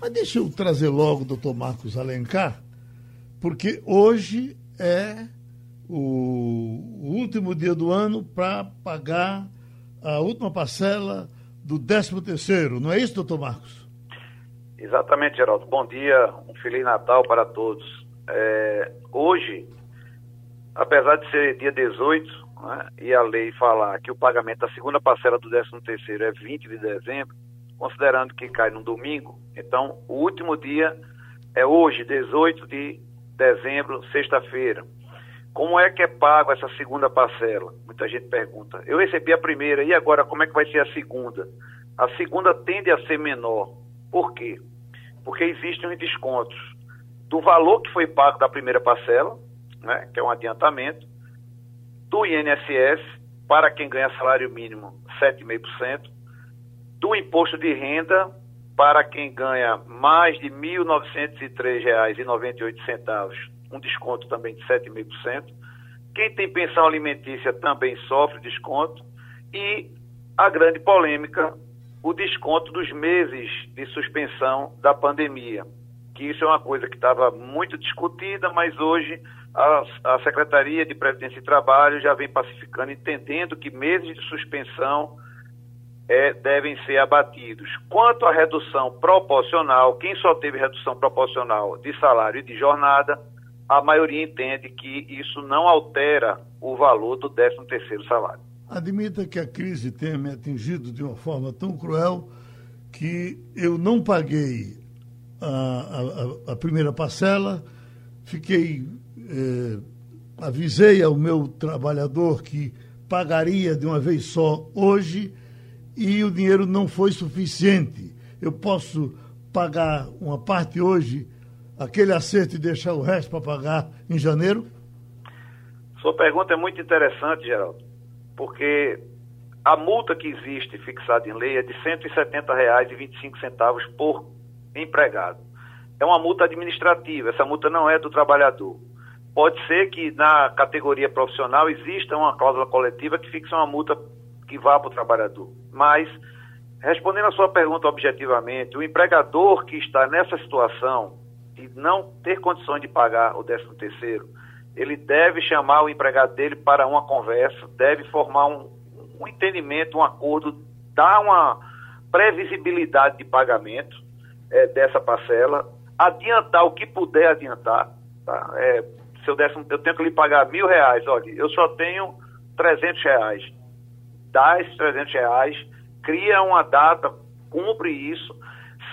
Mas deixa eu trazer logo o doutor Marcos Alencar, porque hoje é o, último dia do ano para pagar a última parcela do 13 terceiro, não é isso, doutor Marcos? Exatamente, Geraldo. Bom dia, um Feliz Natal para todos. É, hoje, apesar de ser dia 18, né, e a lei falar que o pagamento da segunda parcela do 13 terceiro é 20 de dezembro, considerando que cai no domingo, então o último dia é hoje, 18 de dezembro, sexta-feira. Como é que é pago essa segunda parcela? Muita gente pergunta. Eu recebi a primeira, e agora como é que vai ser a segunda? A segunda tende a ser menor. Por quê? Porque existem os descontos do valor que foi pago da primeira parcela, né, que é um adiantamento, do INSS para quem ganha salário mínimo 7,5%, do imposto de renda para quem ganha mais de R$ 1.903,98, um desconto também de 7,5%. Quem tem pensão alimentícia também sofre desconto. E a grande polêmica, o desconto dos meses de suspensão da pandemia, que isso é uma coisa que estava muito discutida, mas hoje a, a Secretaria de Previdência e Trabalho já vem pacificando, entendendo que meses de suspensão é, devem ser abatidos. Quanto à redução proporcional, quem só teve redução proporcional de salário e de jornada, a maioria entende que isso não altera o valor do 13º salário. Admita que a crise tenha me atingido de uma forma tão cruel que eu não paguei a, a, a primeira parcela, fiquei eh, avisei ao meu trabalhador que pagaria de uma vez só hoje e o dinheiro não foi suficiente. Eu posso pagar uma parte hoje, aquele acerto e deixar o resto para pagar em janeiro? Sua pergunta é muito interessante, Geraldo, porque a multa que existe fixada em lei é de R$ 170,25 por empregado. É uma multa administrativa, essa multa não é do trabalhador. Pode ser que na categoria profissional exista uma cláusula coletiva que fixe uma multa que vá para o trabalhador. Mas, respondendo a sua pergunta objetivamente, o empregador que está nessa situação de não ter condições de pagar o 13 terceiro, ele deve chamar o empregado dele para uma conversa, deve formar um, um entendimento, um acordo, dar uma previsibilidade de pagamento é, dessa parcela, adiantar o que puder adiantar, tá? É, se eu, desse, eu tenho que lhe pagar mil reais, olha, eu só tenho 300 reais. Dá esses 300 reais, cria uma data, cumpre isso.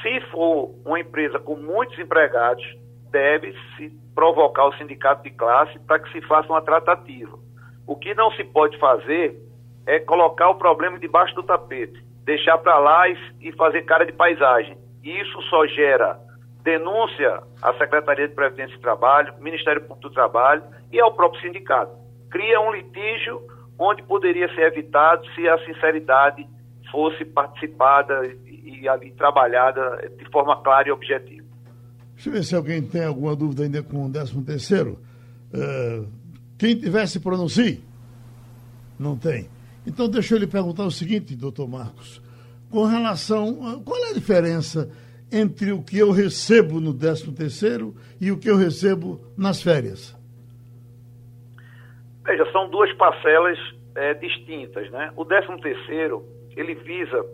Se for uma empresa com muitos empregados, deve-se provocar o sindicato de classe para que se faça uma tratativa. O que não se pode fazer é colocar o problema debaixo do tapete, deixar para lá e, e fazer cara de paisagem. Isso só gera denúncia à Secretaria de Previdência e Trabalho, Ministério Público do Trabalho e ao próprio sindicato. Cria um litígio onde poderia ser evitado se a sinceridade fosse participada e, ali trabalhada de forma clara e objetiva. Deixa eu ver se alguém tem alguma dúvida ainda com o 13 terceiro. Uh, quem tivesse pronuncie? Não tem. Então deixa eu lhe perguntar o seguinte, doutor Marcos. Com relação. Qual é a diferença entre o que eu recebo no 13 terceiro e o que eu recebo nas férias? Veja, são duas parcelas é, distintas, né? O 13 terceiro, ele visa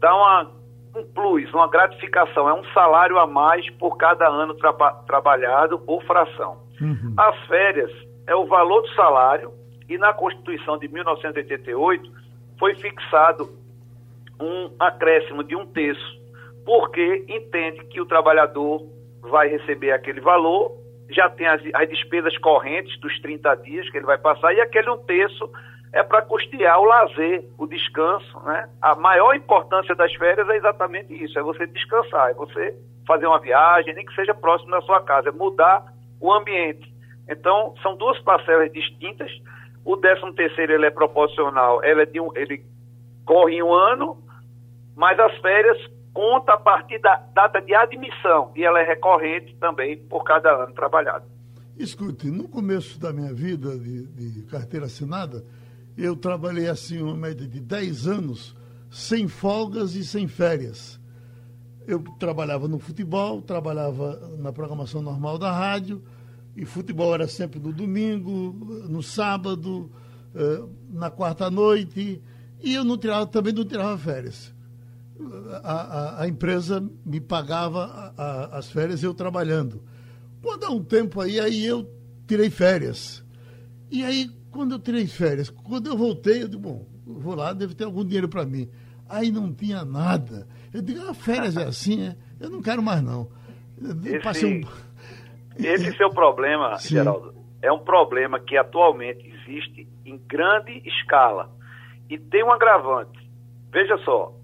dar uma, um plus, uma gratificação, é um salário a mais por cada ano tra trabalhado ou fração. Uhum. As férias é o valor do salário e na Constituição de 1988 foi fixado um acréscimo de um terço porque entende que o trabalhador vai receber aquele valor, já tem as, as despesas correntes dos 30 dias que ele vai passar, e aquele um terço é para custear o lazer, o descanso. Né? A maior importância das férias é exatamente isso: é você descansar, é você fazer uma viagem, nem que seja próximo da sua casa, é mudar o ambiente. Então, são duas parcelas distintas. O 13 terceiro ele é proporcional, ele, é um, ele corre em um ano, mas as férias conta a partir da data de admissão e ela é recorrente também por cada ano trabalhado. Escute, no começo da minha vida de, de carteira assinada, eu trabalhei assim uma média de 10 anos sem folgas e sem férias. eu trabalhava no futebol, trabalhava na programação normal da rádio, e futebol era sempre no domingo, no sábado, eh, na quarta-noite, e eu não tirava, também não tirava férias. A, a, a empresa me pagava a, as férias eu trabalhando. Quando há um tempo aí, aí eu tirei férias. E aí, quando eu tirei férias, quando eu voltei, eu digo, bom, eu vou lá, deve ter algum dinheiro para mim. Aí não tinha nada. Eu digo, ah, férias é assim, é? Eu não quero mais, não. Esse, um... esse seu problema, Sim. Geraldo, é um problema que atualmente existe em grande escala. E tem um agravante. Veja só,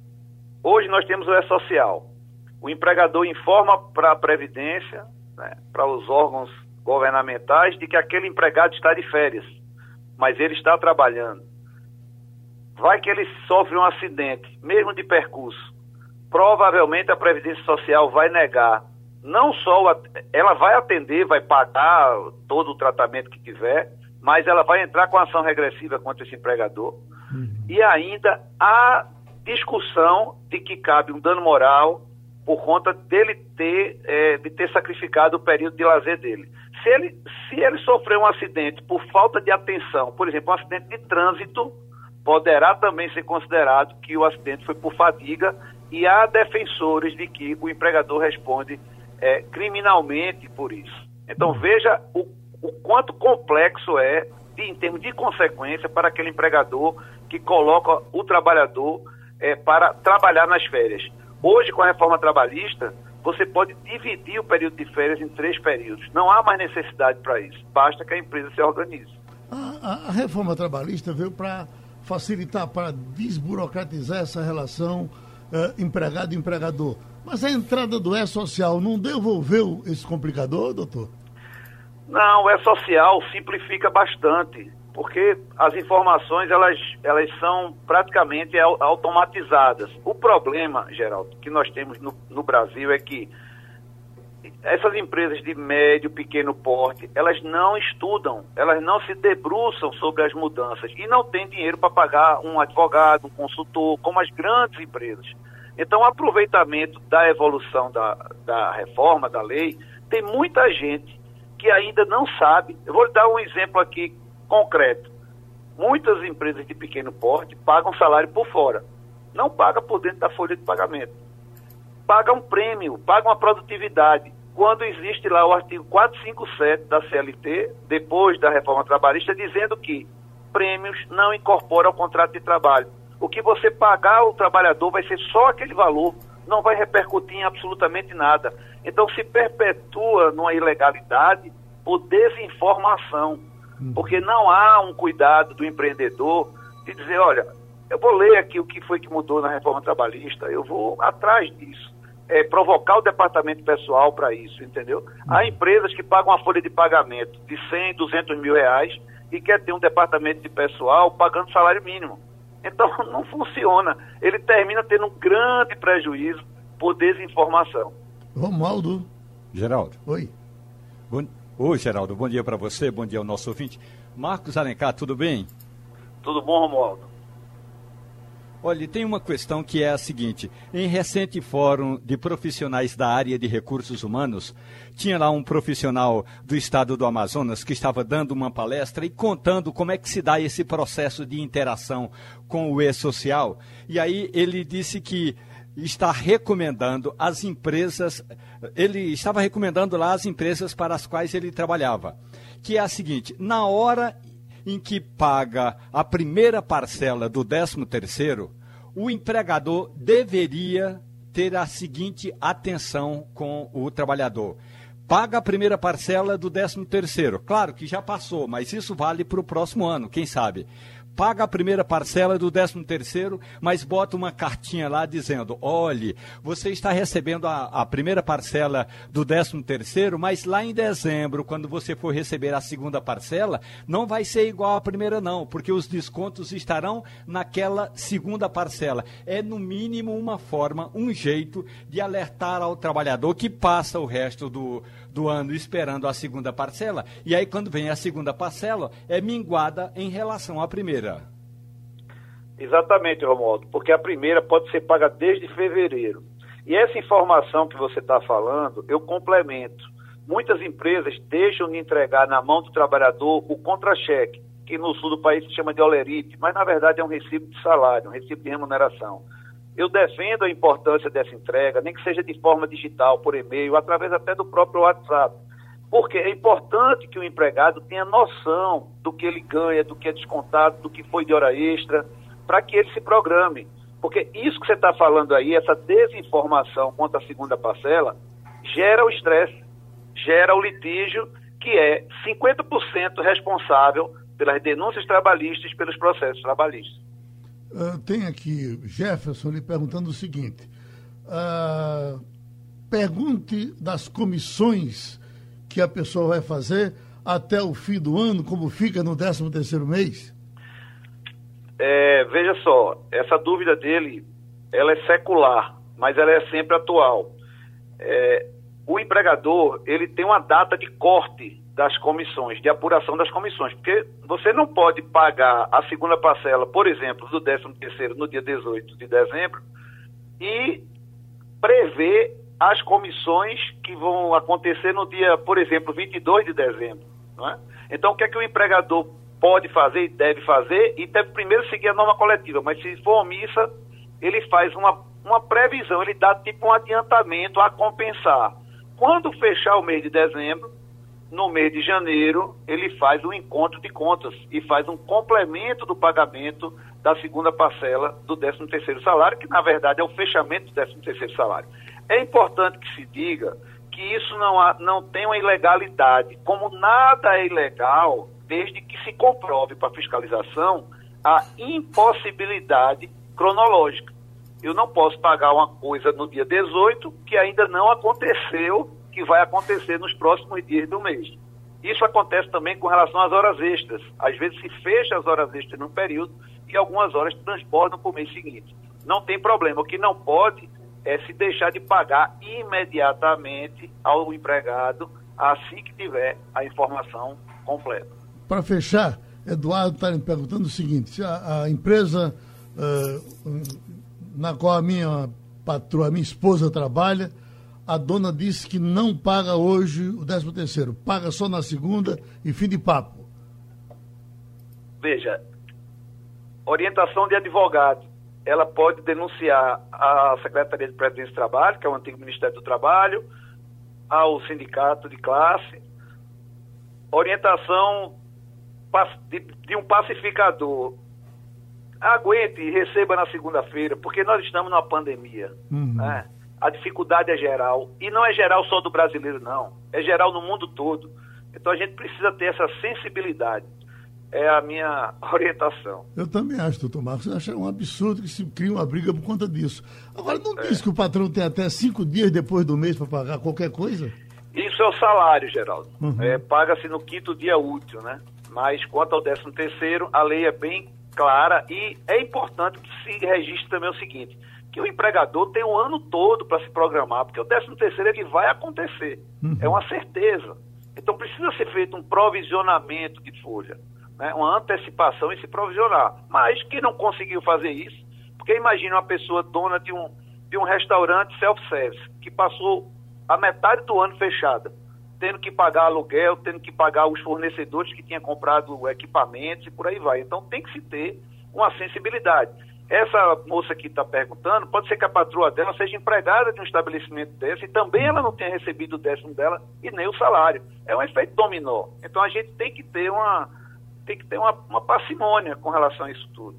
hoje nós temos o E-Social. O empregador informa para a Previdência, né, para os órgãos governamentais, de que aquele empregado está de férias, mas ele está trabalhando. Vai que ele sofre um acidente, mesmo de percurso provavelmente a Previdência Social vai negar. Não só, a, ela vai atender, vai pagar todo o tratamento que tiver, mas ela vai entrar com ação regressiva contra esse empregador. Uhum. E ainda há discussão de que cabe um dano moral por conta dele ter, é, de ter sacrificado o período de lazer dele. Se ele, se ele sofreu um acidente por falta de atenção, por exemplo, um acidente de trânsito, poderá também ser considerado que o acidente foi por fadiga e há defensores de que o empregador responde é, criminalmente por isso. Então uhum. veja o, o quanto complexo é, de, em termos de consequência, para aquele empregador que coloca o trabalhador é, para trabalhar nas férias. Hoje, com a reforma trabalhista, você pode dividir o período de férias em três períodos. Não há mais necessidade para isso. Basta que a empresa se organize. A, a, a reforma trabalhista veio para facilitar, para desburocratizar essa relação uh, empregado e empregador. Mas a entrada do E-Social não devolveu esse complicador, doutor? Não, o E-Social simplifica bastante, porque as informações elas, elas são praticamente automatizadas. O problema, Geraldo, que nós temos no, no Brasil é que essas empresas de médio, pequeno porte, elas não estudam, elas não se debruçam sobre as mudanças e não têm dinheiro para pagar um advogado, um consultor, como as grandes empresas. Então, o aproveitamento da evolução da, da reforma, da lei, tem muita gente que ainda não sabe. Eu vou dar um exemplo aqui concreto. Muitas empresas de pequeno porte pagam salário por fora, não paga por dentro da folha de pagamento. Paga um prêmio, paga uma produtividade quando existe lá o artigo 457 da CLT, depois da reforma trabalhista, dizendo que prêmios não incorporam ao contrato de trabalho. O que você pagar ao trabalhador vai ser só aquele valor, não vai repercutir em absolutamente nada. Então se perpetua numa ilegalidade por desinformação. Porque não há um cuidado do empreendedor de dizer, olha, eu vou ler aqui o que foi que mudou na reforma trabalhista, eu vou atrás disso é, provocar o departamento pessoal para isso, entendeu? Há uhum. empresas que pagam uma folha de pagamento de 100, 200 mil reais e quer ter um departamento de pessoal pagando salário mínimo. Então, não funciona. Ele termina tendo um grande prejuízo por desinformação. Romualdo. Geraldo. Oi. Bom... Oi, Geraldo. Bom dia para você, bom dia ao nosso ouvinte. Marcos Alencar, tudo bem? Tudo bom, Romualdo. Olha, tem uma questão que é a seguinte: em recente fórum de profissionais da área de recursos humanos, tinha lá um profissional do estado do Amazonas que estava dando uma palestra e contando como é que se dá esse processo de interação com o e-social. E aí ele disse que está recomendando as empresas, ele estava recomendando lá as empresas para as quais ele trabalhava, que é a seguinte: na hora em que paga a primeira parcela do 13 terceiro, o empregador deveria ter a seguinte atenção com o trabalhador. Paga a primeira parcela do 13 terceiro. Claro que já passou, mas isso vale para o próximo ano, quem sabe paga a primeira parcela do 13 terceiro, mas bota uma cartinha lá dizendo, olhe, você está recebendo a, a primeira parcela do 13 terceiro, mas lá em dezembro, quando você for receber a segunda parcela, não vai ser igual à primeira não, porque os descontos estarão naquela segunda parcela. É no mínimo uma forma, um jeito de alertar ao trabalhador que passa o resto do, do ano esperando a segunda parcela, e aí quando vem a segunda parcela, é minguada em relação à primeira. Exatamente, Romualdo, porque a primeira pode ser paga desde fevereiro. E essa informação que você está falando, eu complemento. Muitas empresas deixam de entregar na mão do trabalhador o contra-cheque, que no sul do país se chama de olerite, mas na verdade é um recibo de salário, um recibo de remuneração. Eu defendo a importância dessa entrega, nem que seja de forma digital, por e-mail, através até do próprio WhatsApp. Porque é importante que o empregado tenha noção do que ele ganha, do que é descontado, do que foi de hora extra, para que ele se programe. Porque isso que você está falando aí, essa desinformação quanto à segunda parcela, gera o estresse, gera o litígio, que é 50% responsável pelas denúncias trabalhistas pelos processos trabalhistas. Uh, tem aqui Jefferson lhe perguntando o seguinte: uh, pergunte das comissões que a pessoa vai fazer até o fim do ano, como fica no 13 terceiro mês? É, veja só, essa dúvida dele, ela é secular, mas ela é sempre atual. É, o empregador, ele tem uma data de corte das comissões, de apuração das comissões, porque você não pode pagar a segunda parcela, por exemplo, do 13 terceiro no dia 18 de dezembro e prever as comissões que vão acontecer no dia, por exemplo, 22 de dezembro. É? Então, o que é que o empregador pode fazer e deve fazer? E deve primeiro seguir a norma coletiva, mas se for omissa, ele faz uma, uma previsão, ele dá tipo um adiantamento a compensar. Quando fechar o mês de dezembro, no mês de janeiro, ele faz um encontro de contas e faz um complemento do pagamento da segunda parcela do 13º salário, que na verdade é o fechamento do 13º salário. É importante que se diga que isso não, há, não tem uma ilegalidade, como nada é ilegal, desde que se comprove para fiscalização a impossibilidade cronológica. Eu não posso pagar uma coisa no dia 18 que ainda não aconteceu, que vai acontecer nos próximos dias do mês. Isso acontece também com relação às horas extras. Às vezes se fecha as horas extras num período e algumas horas transbordam para o mês seguinte. Não tem problema. O que não pode é se deixar de pagar imediatamente ao empregado assim que tiver a informação completa. Para fechar, Eduardo está me perguntando o seguinte: a, a empresa uh, na qual a minha patroa, a minha esposa trabalha, a dona disse que não paga hoje o 13 terceiro, paga só na segunda e fim de papo. Veja, orientação de advogado ela pode denunciar à Secretaria de Previdência e Trabalho, que é o antigo Ministério do Trabalho, ao sindicato de classe, orientação de, de um pacificador. Aguente e receba na segunda-feira, porque nós estamos numa pandemia. Uhum. Né? A dificuldade é geral. E não é geral só do brasileiro, não. É geral no mundo todo. Então a gente precisa ter essa sensibilidade é a minha orientação. Eu também acho, doutor Marcos. Eu acho um absurdo que se crie uma briga por conta disso. Agora, não é. diz que o patrão tem até cinco dias depois do mês para pagar qualquer coisa? Isso é o salário, Geraldo. Uhum. É, Paga-se no quinto dia útil, né? Mas quanto ao décimo terceiro, a lei é bem clara e é importante que se registre também o seguinte, que o empregador tem um ano todo para se programar, porque o décimo terceiro ele vai acontecer. Uhum. É uma certeza. Então precisa ser feito um provisionamento de folha né, uma antecipação e se provisionar. Mas que não conseguiu fazer isso, porque imagine uma pessoa dona de um, de um restaurante self-service, que passou a metade do ano fechada, tendo que pagar aluguel, tendo que pagar os fornecedores que tinham comprado equipamentos e por aí vai. Então tem que se ter uma sensibilidade. Essa moça que está perguntando, pode ser que a patroa dela seja empregada de um estabelecimento desse e também ela não tenha recebido o décimo dela e nem o salário. É um efeito dominó. Então a gente tem que ter uma, tem que ter uma, uma parcimônia com relação a isso tudo.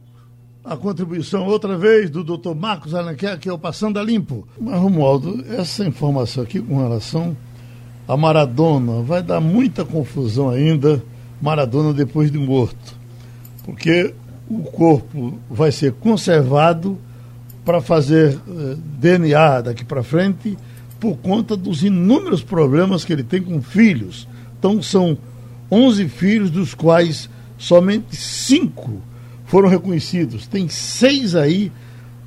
A contribuição, outra vez, do doutor Marcos Alenquer, que é o Passando a Limpo. Mas, Romualdo, essa informação aqui com relação a Maradona vai dar muita confusão ainda, Maradona depois de morto. Porque o corpo vai ser conservado para fazer eh, DNA daqui para frente por conta dos inúmeros problemas que ele tem com filhos. Então, são 11 filhos, dos quais somente cinco foram reconhecidos. Tem seis aí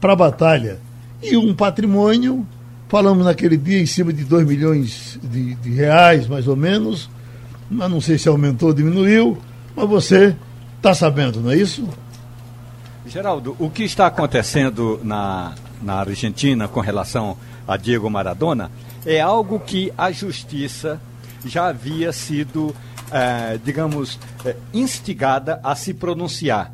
para a batalha. E um patrimônio, falamos naquele dia em cima de 2 milhões de, de, reais, mais ou menos. Mas não sei se aumentou ou diminuiu, mas você está sabendo, não é isso? Geraldo, o que está acontecendo na, na Argentina com relação a Diego Maradona, é algo que a justiça já havia sido, é, digamos, é, instigada a se pronunciar.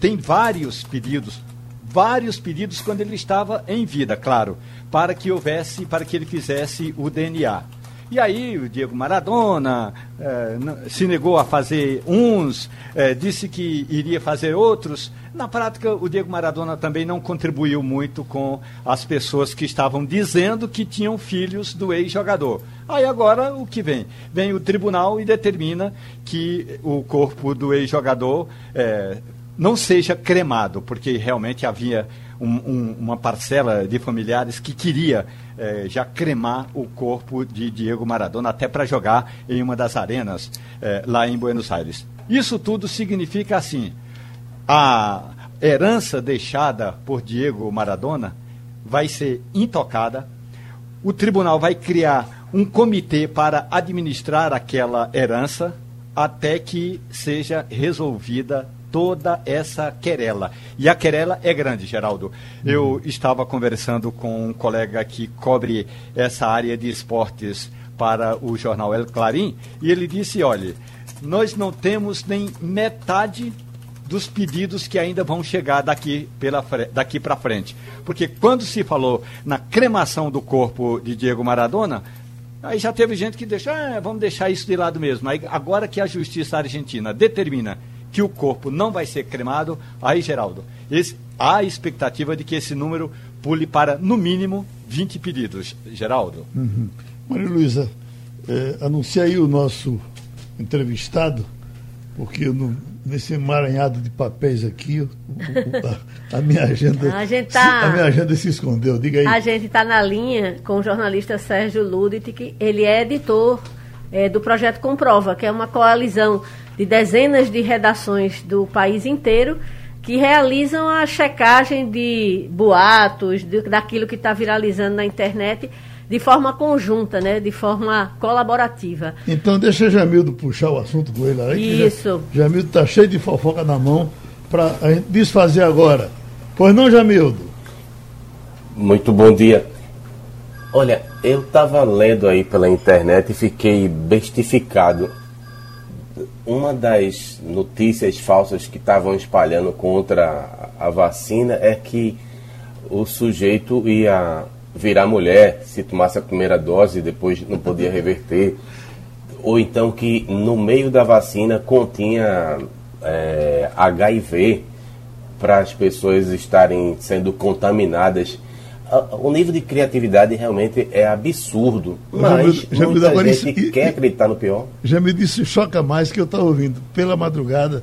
Tem vários pedidos, vários pedidos quando ele estava em vida, claro, para que houvesse, para que ele fizesse o DNA. E aí o Diego Maradona eh, se negou a fazer uns, eh, disse que iria fazer outros. Na prática, o Diego Maradona também não contribuiu muito com as pessoas que estavam dizendo que tinham filhos do ex-jogador. Aí agora o que vem? Vem o tribunal e determina que o corpo do ex-jogador eh, não seja cremado, porque realmente havia um, um, uma parcela de familiares que queria é, já cremar o corpo de Diego Maradona até para jogar em uma das arenas é, lá em Buenos Aires. Isso tudo significa assim: a herança deixada por Diego Maradona vai ser intocada, o tribunal vai criar um comitê para administrar aquela herança até que seja resolvida toda essa querela. E a querela é grande, Geraldo. Eu uhum. estava conversando com um colega que cobre essa área de esportes para o jornal El Clarim e ele disse: olha, nós não temos nem metade dos pedidos que ainda vão chegar daqui, pela, daqui para frente. Porque quando se falou na cremação do corpo de Diego Maradona, aí já teve gente que deixou, ah, vamos deixar isso de lado mesmo. Aí, agora que a justiça argentina determina que o corpo não vai ser cremado, aí, Geraldo, esse, há a expectativa de que esse número pule para, no mínimo, 20 pedidos. Geraldo. Uhum. Maria Luísa, é, anuncia aí o nosso entrevistado, porque eu não, nesse emaranhado de papéis aqui, o, o, a, a, minha agenda. A, gente tá, a minha agenda se escondeu, diga aí. A gente está na linha com o jornalista Sérgio Ludit, que ele é editor é, do projeto Comprova, que é uma coalizão de dezenas de redações do país inteiro que realizam a checagem de boatos, de, daquilo que está viralizando na internet de forma conjunta, né? de forma colaborativa. Então deixa Jamildo puxar o assunto com ele aí. Isso. Já, Jamildo está cheio de fofoca na mão para a gente desfazer agora. Pois não, Jamildo? Muito bom dia. Olha, eu estava lendo aí pela internet e fiquei bestificado uma das notícias falsas que estavam espalhando contra a vacina é que o sujeito ia virar mulher se tomasse a primeira dose e depois não podia reverter. Ou então que no meio da vacina continha é, HIV para as pessoas estarem sendo contaminadas o nível de criatividade realmente é absurdo. Mas já me, já muita gente isso, quer acreditar no pior. Já me disse, choca mais que eu estava ouvindo pela madrugada,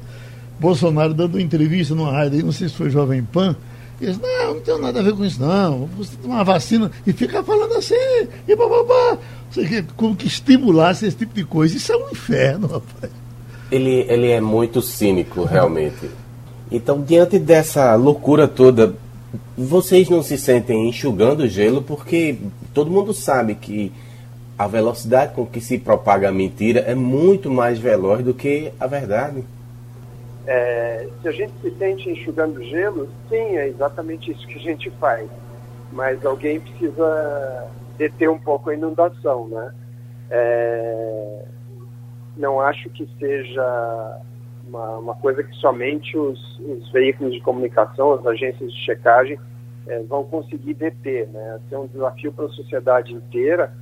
Bolsonaro dando uma entrevista numa rádio, não sei se foi Jovem Pan, e disse, não, não tem nada a ver com isso não, você tomar uma vacina e fica falando assim, e bababá. Como que estimulasse esse tipo de coisa. Isso é um inferno, rapaz. Ele, ele é muito cínico, realmente. Então, diante dessa loucura toda, vocês não se sentem enxugando o gelo porque todo mundo sabe que a velocidade com que se propaga a mentira é muito mais veloz do que a verdade. É, se a gente se sente enxugando gelo, sim, é exatamente isso que a gente faz. Mas alguém precisa deter um pouco a inundação, né? É, não acho que seja uma, uma coisa que somente os, os, veículos de comunicação, as agências de checagem, é, vão conseguir deter. Né? É um desafio para a sociedade inteira,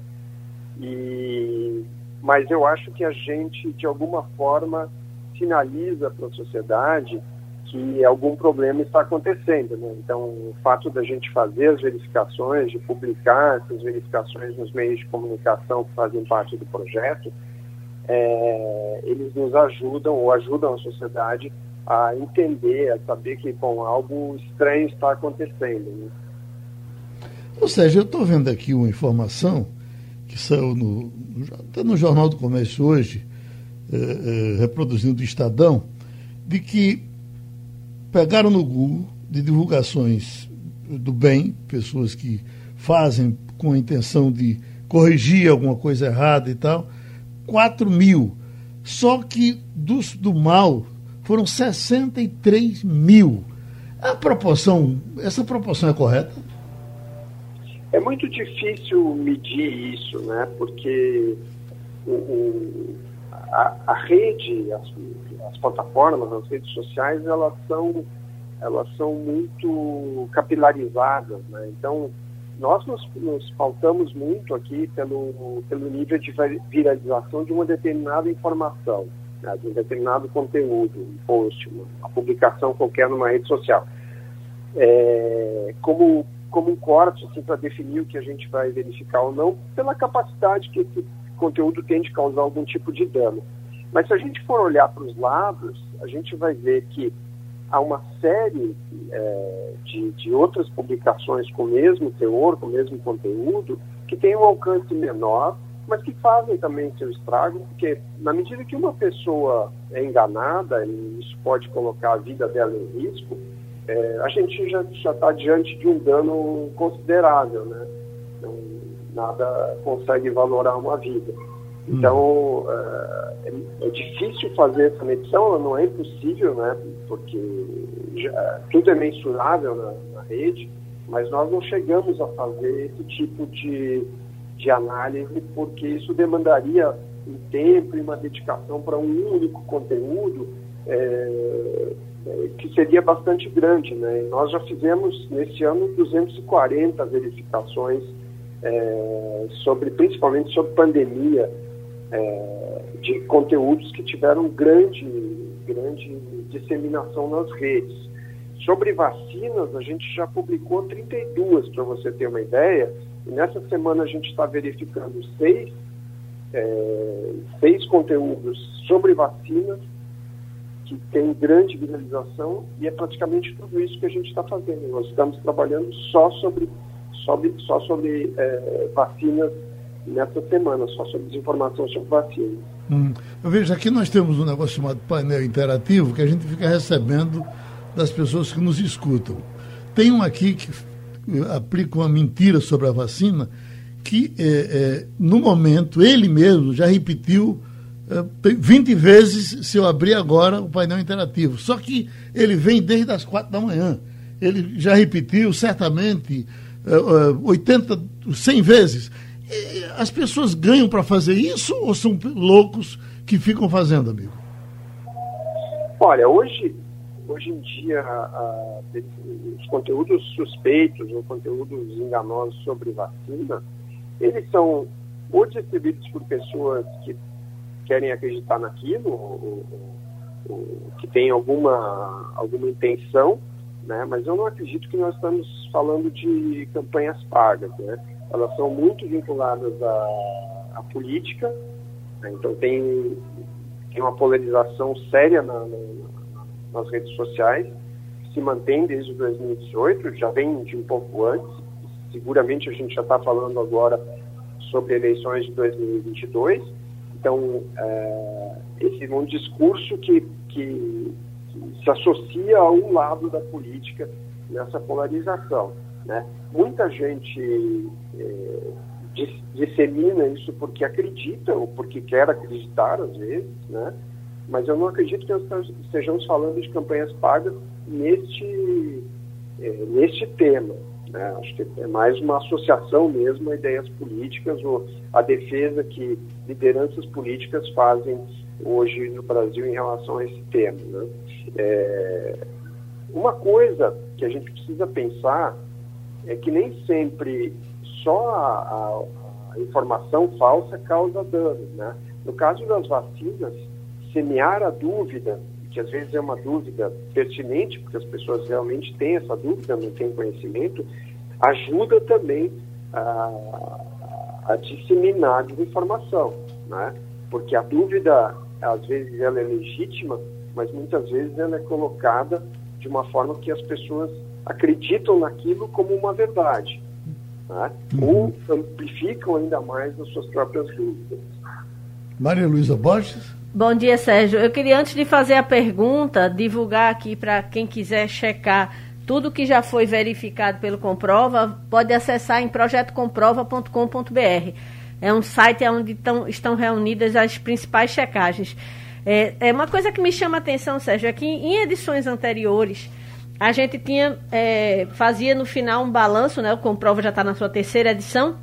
e, mas eu acho que a gente, de alguma forma, sinaliza para a sociedade que algum problema está acontecendo. Né? Então, o fato da gente fazer as verificações, de publicar essas verificações nos meios de comunicação que fazem parte do projeto, é, eles nos ajudam ou ajudam a sociedade a entender, a saber que bom, algo estranho está acontecendo. Né? Ou seja, eu estou vendo aqui uma informação que saiu no, até no Jornal do Comércio hoje, é, é, reproduzindo o Estadão, de que pegaram no Google de divulgações do bem, pessoas que fazem com a intenção de corrigir alguma coisa errada e tal, 4 mil. Só que dos, do mal foram 63 mil. A proporção, essa proporção é correta? É muito difícil medir isso, né? Porque o, o, a, a, rede, as, as, plataformas, as redes sociais, elas são, elas são muito capilarizadas, né? Então, nós nos, nos pautamos muito aqui pelo, pelo nível de viralização de uma determinada informação, né? de um determinado conteúdo, um post, uma, publicação qualquer numa rede social. É, como, como um corte assim, para definir o que a gente vai verificar ou não, pela capacidade que esse conteúdo tem de causar algum tipo de dano. Mas se a gente for olhar para os lados, a gente vai ver que há uma série é, de, de outras publicações com o mesmo teor, com o mesmo conteúdo, que têm um alcance menor, mas que fazem também seu estrago, porque na medida que uma pessoa é enganada, e isso pode colocar a vida dela em risco, é, a gente já está diante de um dano considerável, né? Então, nada consegue valorar uma vida. Então, é, é, difícil fazer essa medição, não é impossível, né? Porque já, tudo é mensurável na, na, rede, mas nós não chegamos a fazer esse tipo de, de análise, porque isso demandaria um tempo e uma dedicação para um único conteúdo é, que seria bastante grande, né? E nós já fizemos nesse ano 240 verificações sobre, principalmente sobre pandemia é, de conteúdos que tiveram grande, grande disseminação nas redes. Sobre vacinas, a gente já publicou 32, para você ter uma ideia, e nessa semana a gente está verificando seis, é, seis conteúdos sobre vacinas que tem grande viralização e é praticamente tudo isso que a gente está fazendo. Nós estamos trabalhando só sobre, sobre, só sobre é, vacinas nessa semana, só sobre desinformação sobre vacina. Hum. Eu vejo aqui nós temos um negócio chamado painel interativo que a gente fica recebendo das pessoas que nos escutam. Tem um aqui que aplica uma mentira sobre a vacina que, é, é, no momento, ele mesmo já repetiu é, 20 vezes se eu abrir agora o painel interativo. Só que ele vem desde as quatro da manhã. Ele já repetiu certamente é, 80, é, 100 vezes. As pessoas ganham para fazer isso ou são loucos que ficam fazendo, amigo? Olha, hoje, hoje em dia, a, os conteúdos suspeitos ou conteúdos enganosos sobre vacina, eles são ou distribuídos por pessoas que querem acreditar naquilo, ou, ou, ou, que têm alguma, alguma intenção, né? mas eu não acredito que nós estamos falando de campanhas pagas. Né? Elas são muito vinculadas à, à política, né? então tem, tem uma polarização séria na, na, nas redes sociais, que se mantém desde 2018, já vem de um pouco antes, seguramente a gente já está falando agora sobre eleições de 2022, então é, esse é um discurso que, que, que se associa a um lado da política nessa polarização. Né? Muita gente é, dissemina isso porque acredita ou porque quer acreditar, às vezes, né? mas eu não acredito que nós estejamos falando de campanhas pagas neste, é, neste tema. Né? Acho que é mais uma associação mesmo a ideias políticas ou a defesa que lideranças políticas fazem hoje no Brasil em relação a esse tema. Né? É, uma coisa que a gente precisa pensar é que nem sempre só a, a, informação falsa causa dano. Né? No caso das vacinas, semear a dúvida, que às vezes é uma dúvida pertinente, porque as pessoas realmente têm essa dúvida, não têm conhecimento, ajuda também a, a disseminar desinformação, né? porque a dúvida, às vezes, ela é legítima, mas muitas vezes ela é colocada de uma forma que as pessoas acreditam naquilo como uma verdade, né? ou amplificam ainda mais as suas próprias dúvidas. Maria Luísa Borges. Bom dia, Sérgio. Eu queria, antes de fazer a pergunta, divulgar aqui para quem quiser checar tudo que já foi verificado pelo Comprova, pode acessar em projetocomprova.com.br. É um site onde tão, estão reunidas as principais checagens. É, é, uma coisa que me chama a atenção, Sérgio, é que em edições anteriores a gente tinha é, fazia no final um balanço, né? O Comprova já está na sua terceira edição.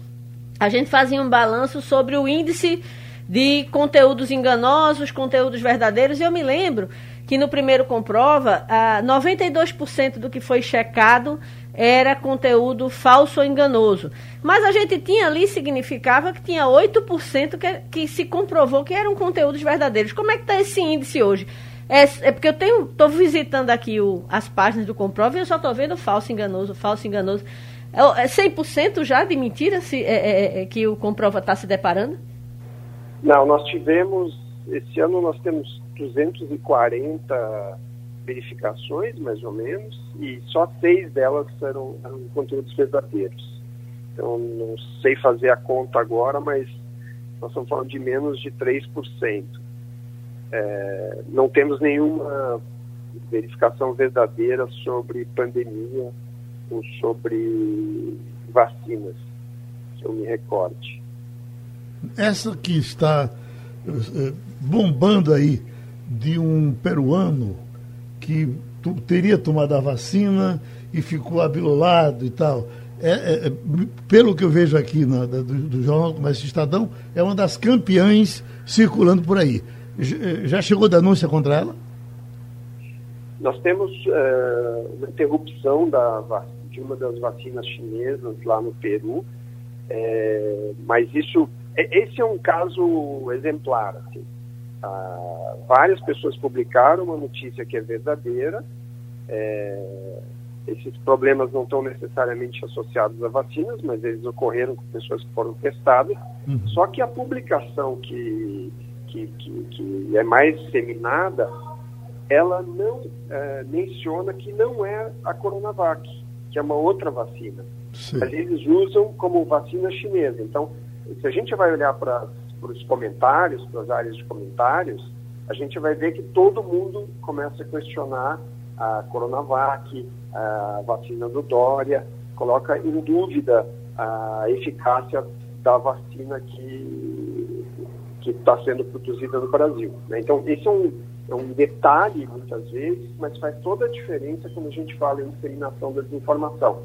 A gente fazia um balanço sobre o índice de conteúdos enganosos, conteúdos verdadeiros. E eu me lembro que no primeiro Comprova, ah, 92% do que foi checado era conteúdo falso ou enganoso. Mas a gente tinha ali, significava que tinha 8% que, que se comprovou que eram conteúdos verdadeiros. Como é que está esse índice hoje? É, é porque eu tenho, estou visitando aqui o, as páginas do Comprova e eu só estou vendo falso enganoso, falso enganoso. É 100% é já de mentira se, é, é, é, que o Comprova está se deparando? Não, nós tivemos, esse ano nós temos 240 verificações, mais ou menos, e só seis delas eram, eram conteúdos verdadeiros. Então, não sei fazer a conta agora, mas nós estamos falando de menos de 3%. É, não temos nenhuma verificação verdadeira sobre pandemia ou sobre vacinas, se eu me recorde. Essa que está eh, bombando aí de um peruano que teria tomado a vacina e ficou abilolado e tal. É, é, é pelo que eu vejo aqui na, do, do Jornal Comércio Estadão, é uma das campeãs circulando por aí. Já chegou denúncia contra ela? Nós temos uh, uma interrupção da, de uma das vacinas chinesas lá no Peru, é, mas isso, esse é um caso exemplar. Assim. Ah, várias pessoas publicaram uma notícia que é verdadeira. É, esses problemas não estão necessariamente associados a vacinas, mas eles ocorreram com pessoas que foram testadas. Uhum. Só que a publicação que que, que, que é mais disseminada, ela não é, menciona que não é a Coronavac, que é uma outra vacina. Sim. Mas eles usam como vacina chinesa. Então, se a gente vai olhar para os comentários, para as áreas de comentários, a gente vai ver que todo mundo começa a questionar a Coronavac, a vacina do Dória, coloca em dúvida a eficácia da vacina que que está sendo produzida no Brasil. Né? Então, esse é um, é um detalhe, muitas vezes, mas faz toda a diferença quando a gente fala em disseminação da desinformação.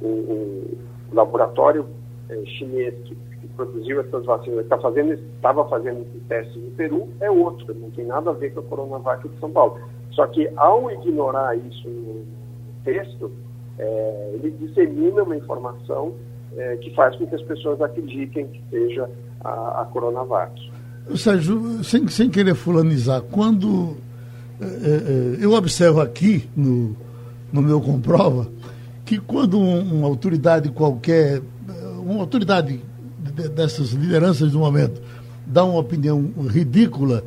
O, o laboratório é, chinês que, que, produziu essas vacinas, está fazendo, estava fazendo esse teste no Peru, é outro, não tem nada a ver com a Coronavac de São Paulo. Só que, ao ignorar isso no texto, é, ele dissemina uma informação é, que faz com que as pessoas acreditem que seja a, a Coronavac. Sérgio, sem, sem querer fulanizar, quando é, é, eu observo aqui no, no meu comprova que quando um, uma autoridade qualquer, uma autoridade dessas lideranças do momento dá uma opinião ridícula,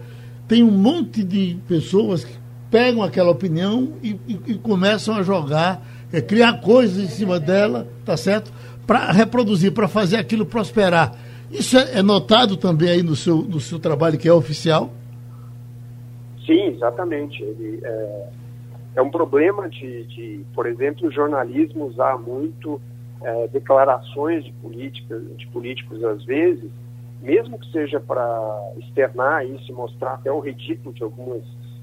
tem um monte de pessoas que pegam aquela opinião e, e, e começam a jogar, é, criar coisas em cima dela, tá certo? Para reproduzir, para fazer aquilo prosperar. Isso é, é notado também aí no seu, no seu trabalho que é oficial? Sim, exatamente. Ele, é, é um problema de, de, por exemplo, o jornalismo usar muito é, declarações de, política, de políticos às vezes, mesmo que seja para externar isso e mostrar até o ridículo de algumas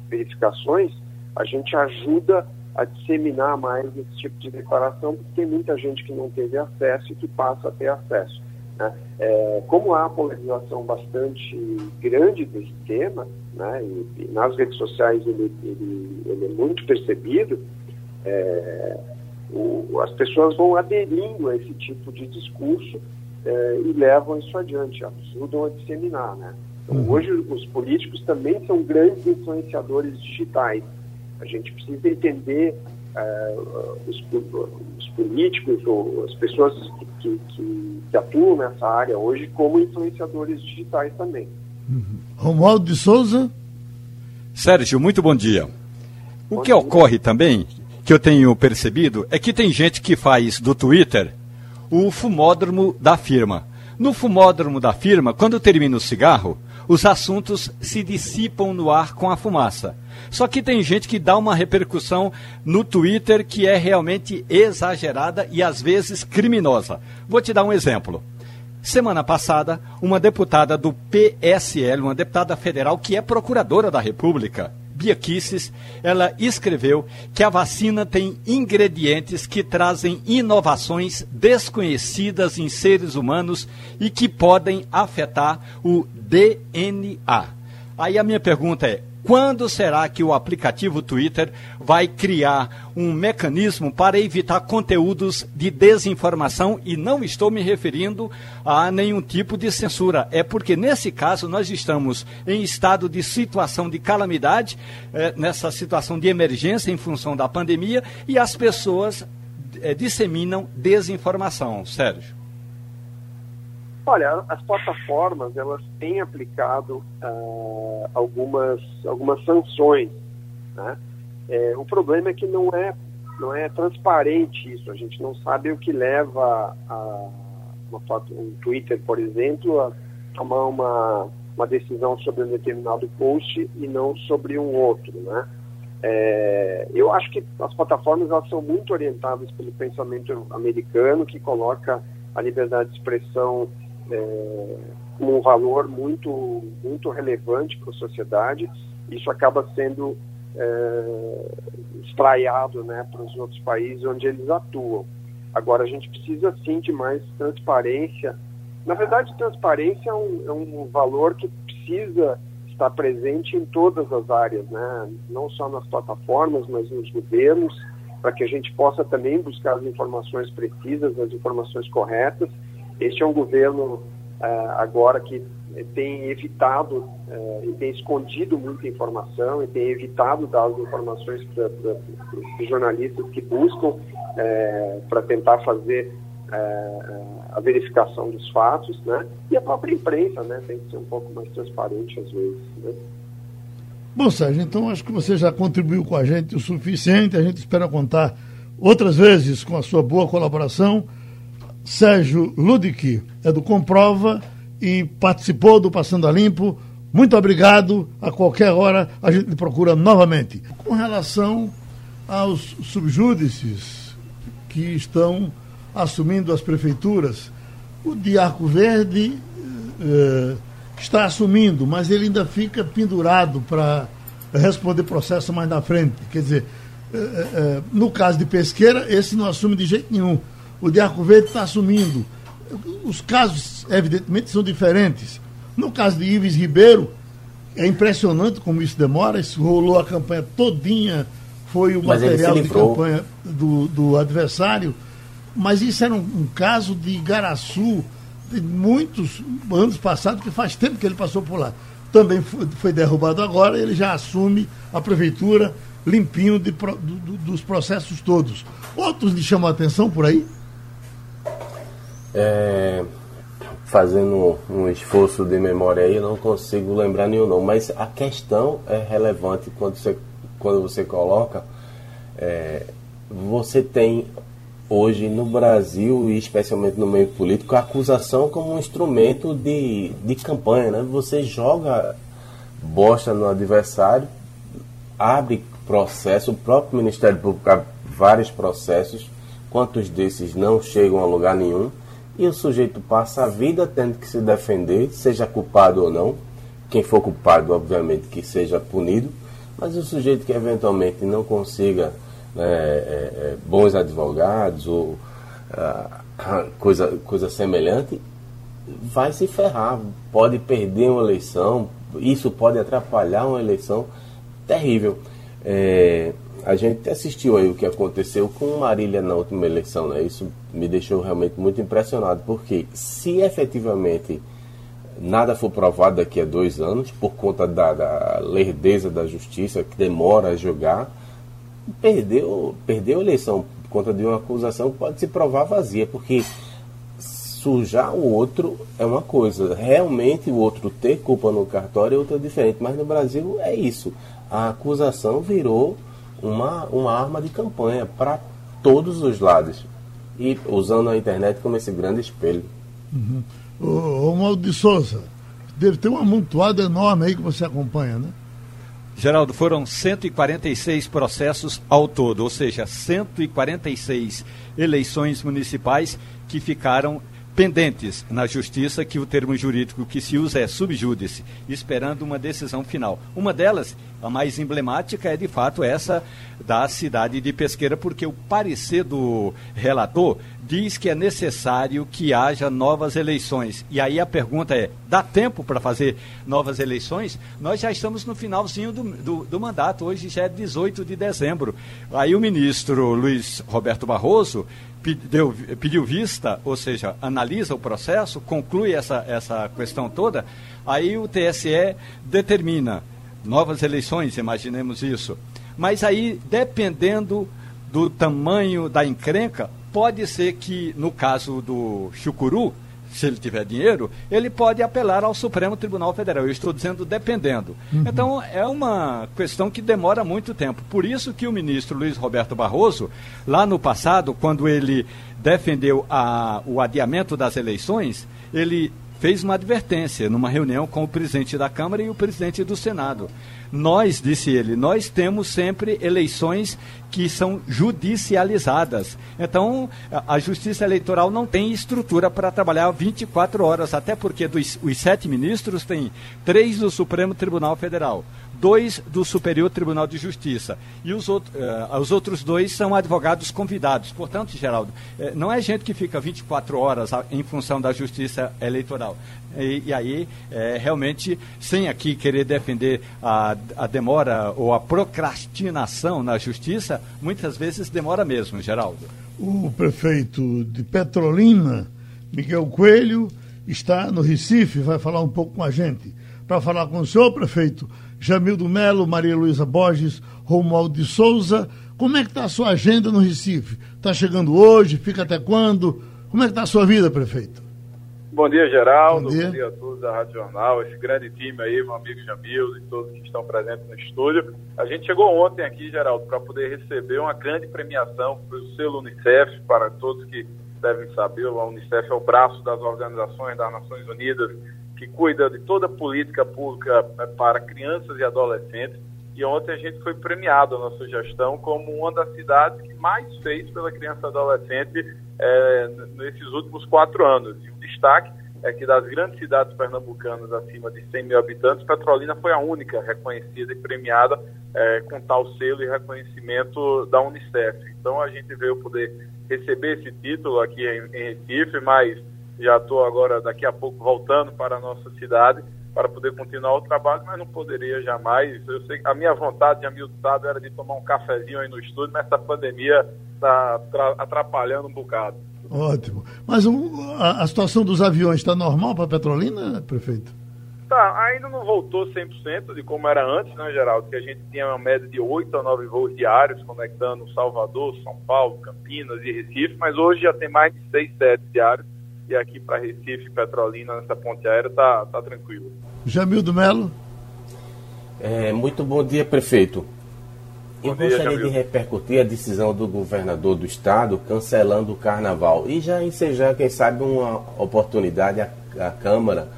verificações, a gente ajuda a disseminar mais esse tipo de declaração, porque tem muita gente que não teve acesso e que passa a ter acesso. Né? É, como há polarização bastante grande desse tema, né, e, e nas redes sociais ele, ele, ele é muito percebido, é, o, as pessoas vão aderindo a esse tipo de discurso é, e levam isso adiante, ajudam a disseminar. Né? Então, uhum. Hoje os políticos também são grandes influenciadores digitais. A gente precisa entender uh, os, os, políticos ou as pessoas que, que, que, atuam nessa área hoje como influenciadores digitais também. Uhum. Romualdo de Souza. Sérgio, muito bom dia. O bom que dia. ocorre também, que eu tenho percebido, é que tem gente que faz do Twitter o fumódromo da firma. No fumódromo da firma, quando termina o cigarro, os assuntos se dissipam no ar com a fumaça. Só que tem gente que dá uma repercussão no Twitter que é realmente exagerada e às vezes criminosa. Vou te dar um exemplo. Semana passada, uma deputada do PSL, uma deputada federal que é procuradora da República, Bia Kisses, ela escreveu que a vacina tem ingredientes que trazem inovações desconhecidas em seres humanos e que podem afetar o DNA. Aí a minha pergunta é: quando será que o aplicativo Twitter vai criar um mecanismo para evitar conteúdos de desinformação? E não estou me referindo a nenhum tipo de censura. É porque, nesse caso, nós estamos em estado de situação de calamidade, eh, nessa situação de emergência em função da pandemia, e as pessoas eh, disseminam desinformação. Sérgio. Olha, as plataformas elas têm aplicado uh, algumas, algumas sanções. Né? É, o problema é que não é, não é transparente isso. A gente não sabe o que leva a, uma, um Twitter, por exemplo, a tomar uma, uma decisão sobre um determinado post e não sobre um outro. Né? É, eu acho que as plataformas elas são muito orientadas pelo pensamento americano, que coloca a liberdade de expressão é, um valor muito, muito relevante para a sociedade. Isso acaba sendo é, espraiado né, para os outros países onde eles atuam. Agora, a gente precisa sim de mais transparência. Na verdade, transparência é um, é um valor que precisa estar presente em todas as áreas, né? não só nas plataformas, mas nos governos, para que a gente possa também buscar as informações precisas, as informações corretas este é um governo uh, agora que tem evitado uh, e tem escondido muita informação e tem evitado dar as informações para os jornalistas que buscam uh, para tentar fazer a verificação dos fatos, né? E a própria imprensa, né? Tem que ser um pouco mais transparente às vezes, né? Bom, Sérgio, então acho que você já contribuiu com a gente o suficiente. A gente espera contar outras vezes com a sua boa colaboração. Sérgio Ludic, é do Comprova e participou do Passando a Limpo. Muito obrigado. A qualquer hora a gente procura novamente. Com relação aos subjúdices que estão assumindo as prefeituras, o de Arco Verde eh, está assumindo, mas ele ainda fica pendurado para responder processo mais na frente. Quer dizer, eh, eh, no caso de Pesqueira, esse não assume de jeito nenhum o de Arco Verde está assumindo. Os casos, evidentemente, são diferentes. No caso de Ives Ribeiro, é impressionante como isso demora. Isso rolou a campanha todinha, foi o Mas material de campanha do, do adversário. Mas isso era um, um caso de Garaçu, de muitos anos passados, que faz tempo que ele passou por lá. Também foi, foi derrubado agora, ele já assume a prefeitura limpinho de, do, dos processos todos. Outros lhe chamam a atenção por aí? É, fazendo um esforço de memória aí, eu não consigo lembrar nenhum nome, mas a questão é relevante quando você, quando você coloca. É, você tem hoje no Brasil, e especialmente no meio político, a acusação como um instrumento de, de campanha. Né? Você joga bosta no adversário, abre processo, o próprio Ministério Público abre vários processos, quantos desses não chegam a lugar nenhum e o sujeito passa a vida tendo que se defender, seja culpado ou não. Quem for culpado, obviamente, que seja punido, mas o sujeito que eventualmente não consiga né, é, é, bons advogados ou ah, coisa, coisa semelhante, vai se ferrar, pode perder uma eleição, isso pode atrapalhar uma eleição terrível. É, a gente assistiu aí o que aconteceu com Marília na última eleição, né? Isso me deixou realmente muito impressionado, porque se efetivamente nada for provado daqui a dois anos, por conta da, da lerdeza da justiça, que demora a julgar, perdeu, perdeu a eleição por conta de uma acusação que pode se provar vazia, porque sujar o outro é uma coisa, realmente o outro ter culpa no cartório é outra diferente, mas no Brasil é isso. A acusação virou uma, uma arma de campanha para todos os lados. E usando a internet como esse grande espelho. Uhum. O, o Maldo de Souza, deve ter um amontoado enorme aí que você acompanha, né? Geraldo, foram 146 processos ao todo, ou seja, 146 eleições municipais que ficaram pendentes na justiça, que o termo jurídico que se usa é subjúdice, esperando uma decisão final. Uma delas, a mais emblemática, é de fato essa da cidade de Pesqueira, porque o parecer do relator diz que é necessário que haja novas eleições. E aí a pergunta é: dá tempo para fazer novas eleições? Nós já estamos no finalzinho do, do, do, mandato, hoje já é 18 de dezembro. Aí o ministro Luiz Roberto Barroso pediu, pediu vista, ou seja, analisa o processo, conclui essa, essa questão toda, aí o TSE determina novas eleições, imaginemos isso. Mas aí, dependendo do tamanho da encrenca, pode ser que, no caso do Chucuru, se ele tiver dinheiro, ele pode apelar ao Supremo Tribunal Federal. Eu estou dizendo dependendo. Uhum. Então, é uma questão que demora muito tempo. Por isso que o ministro Luiz Roberto Barroso, lá no passado, quando ele defendeu a, o adiamento das eleições, ele fez uma advertência numa reunião com o presidente da Câmara e o presidente do Senado. Nós, disse ele, nós temos sempre eleições que são judicializadas. Então, a Justiça Eleitoral não tem estrutura para trabalhar 24 horas, até porque dos os sete ministros tem três do Supremo Tribunal Federal, dois do Superior Tribunal de Justiça e os, outro, uh, os outros dois são advogados convidados. Portanto, Geraldo, uh, não é gente que fica 24 horas em função da Justiça Eleitoral. E, e aí, é, realmente, sem aqui querer defender a, a demora ou a procrastinação na Justiça, muitas vezes demora mesmo, Geraldo. O prefeito de Petrolina, Miguel Coelho, está no Recife, vai falar um pouco com a gente. Para falar com o senhor, prefeito, Jamildo Melo, Maria Luísa Borges, Romualdo de Souza. Como é que está a sua agenda no Recife? Está chegando hoje? Fica até quando? Como é que está a sua vida, prefeito? Bom dia, Geraldo. Bom dia. Bom dia a todos da Rádio Jornal, esse grande time aí, meu amigo Jamildo e todos que estão presentes no estúdio. A gente chegou ontem aqui, Geraldo, para poder receber uma grande premiação pelo selo Unicef, para todos que devem saber, a Unicef é o braço das organizações das Nações Unidas que cuida de toda a política pública para crianças e adolescentes. E ontem a gente foi premiado, a nossa gestão, como uma das cidades que mais fez pela criança e adolescente é, nesses últimos quatro anos. E o destaque é que das grandes cidades pernambucanas acima de 100 mil habitantes, Petrolina foi a única reconhecida e premiada é, com tal selo e reconhecimento da Unicef. Então a gente veio poder receber esse título aqui em, em Recife, mas já estou agora, daqui a pouco, voltando para a nossa cidade para poder continuar o trabalho, mas não poderia jamais. Eu sei a minha vontade, a sabe, era de tomar um cafezinho aí no estúdio, mas essa pandemia está atrapalhando um bocado. Ótimo. Mas um, a, a, situação dos aviões está normal para Petrolina, prefeito? Tá, ainda não voltou 100% de como era antes, né, Geraldo? Que a gente tinha uma média de 8 a 9 voos diários conectando Salvador, São Paulo, Campinas e Recife, mas hoje já tem mais de 6, 7 diários e aqui para Recife, Petrolina, nessa ponte aérea, tá, tá tranquilo. Jamildo Melo. É, muito bom dia, prefeito. Eu dia, gostaria Jamil. de repercutir a decisão do governador do estado cancelando o carnaval e já ensejar, quem sabe, uma oportunidade à, à Câmara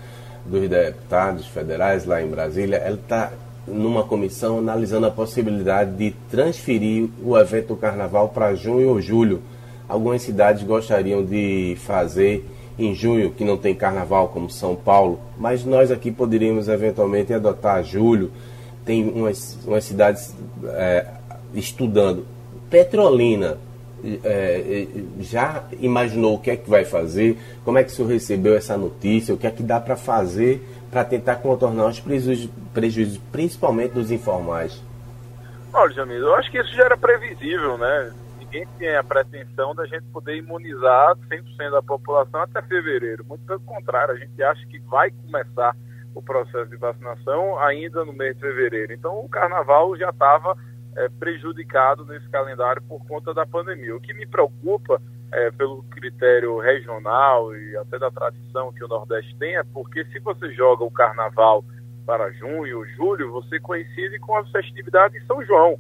dos Deputados Federais lá em Brasília. Ela está numa comissão analisando a possibilidade de transferir o evento do carnaval para junho ou julho. Algumas cidades gostariam de fazer em junho, que não tem carnaval como São Paulo, mas nós aqui poderíamos eventualmente adotar julho. Tem umas, umas cidades é, estudando. Petrolina é, já imaginou o que é que vai fazer? Como é que o senhor recebeu essa notícia? O que é que dá para fazer para tentar contornar os prejuízos, prejuízos, principalmente dos informais? Olha, Jamil, eu acho que isso já era previsível, né? Ninguém tem a pretensão da gente poder imunizar 100% da população até fevereiro. Muito pelo contrário, a gente acha que vai começar o processo de vacinação ainda no mês de fevereiro. Então, o carnaval já estava é, prejudicado nesse calendário por conta da pandemia. O que me preocupa, é, pelo critério regional e até da tradição que o Nordeste tem, é porque se você joga o carnaval para junho ou julho, você coincide com as festividades de São João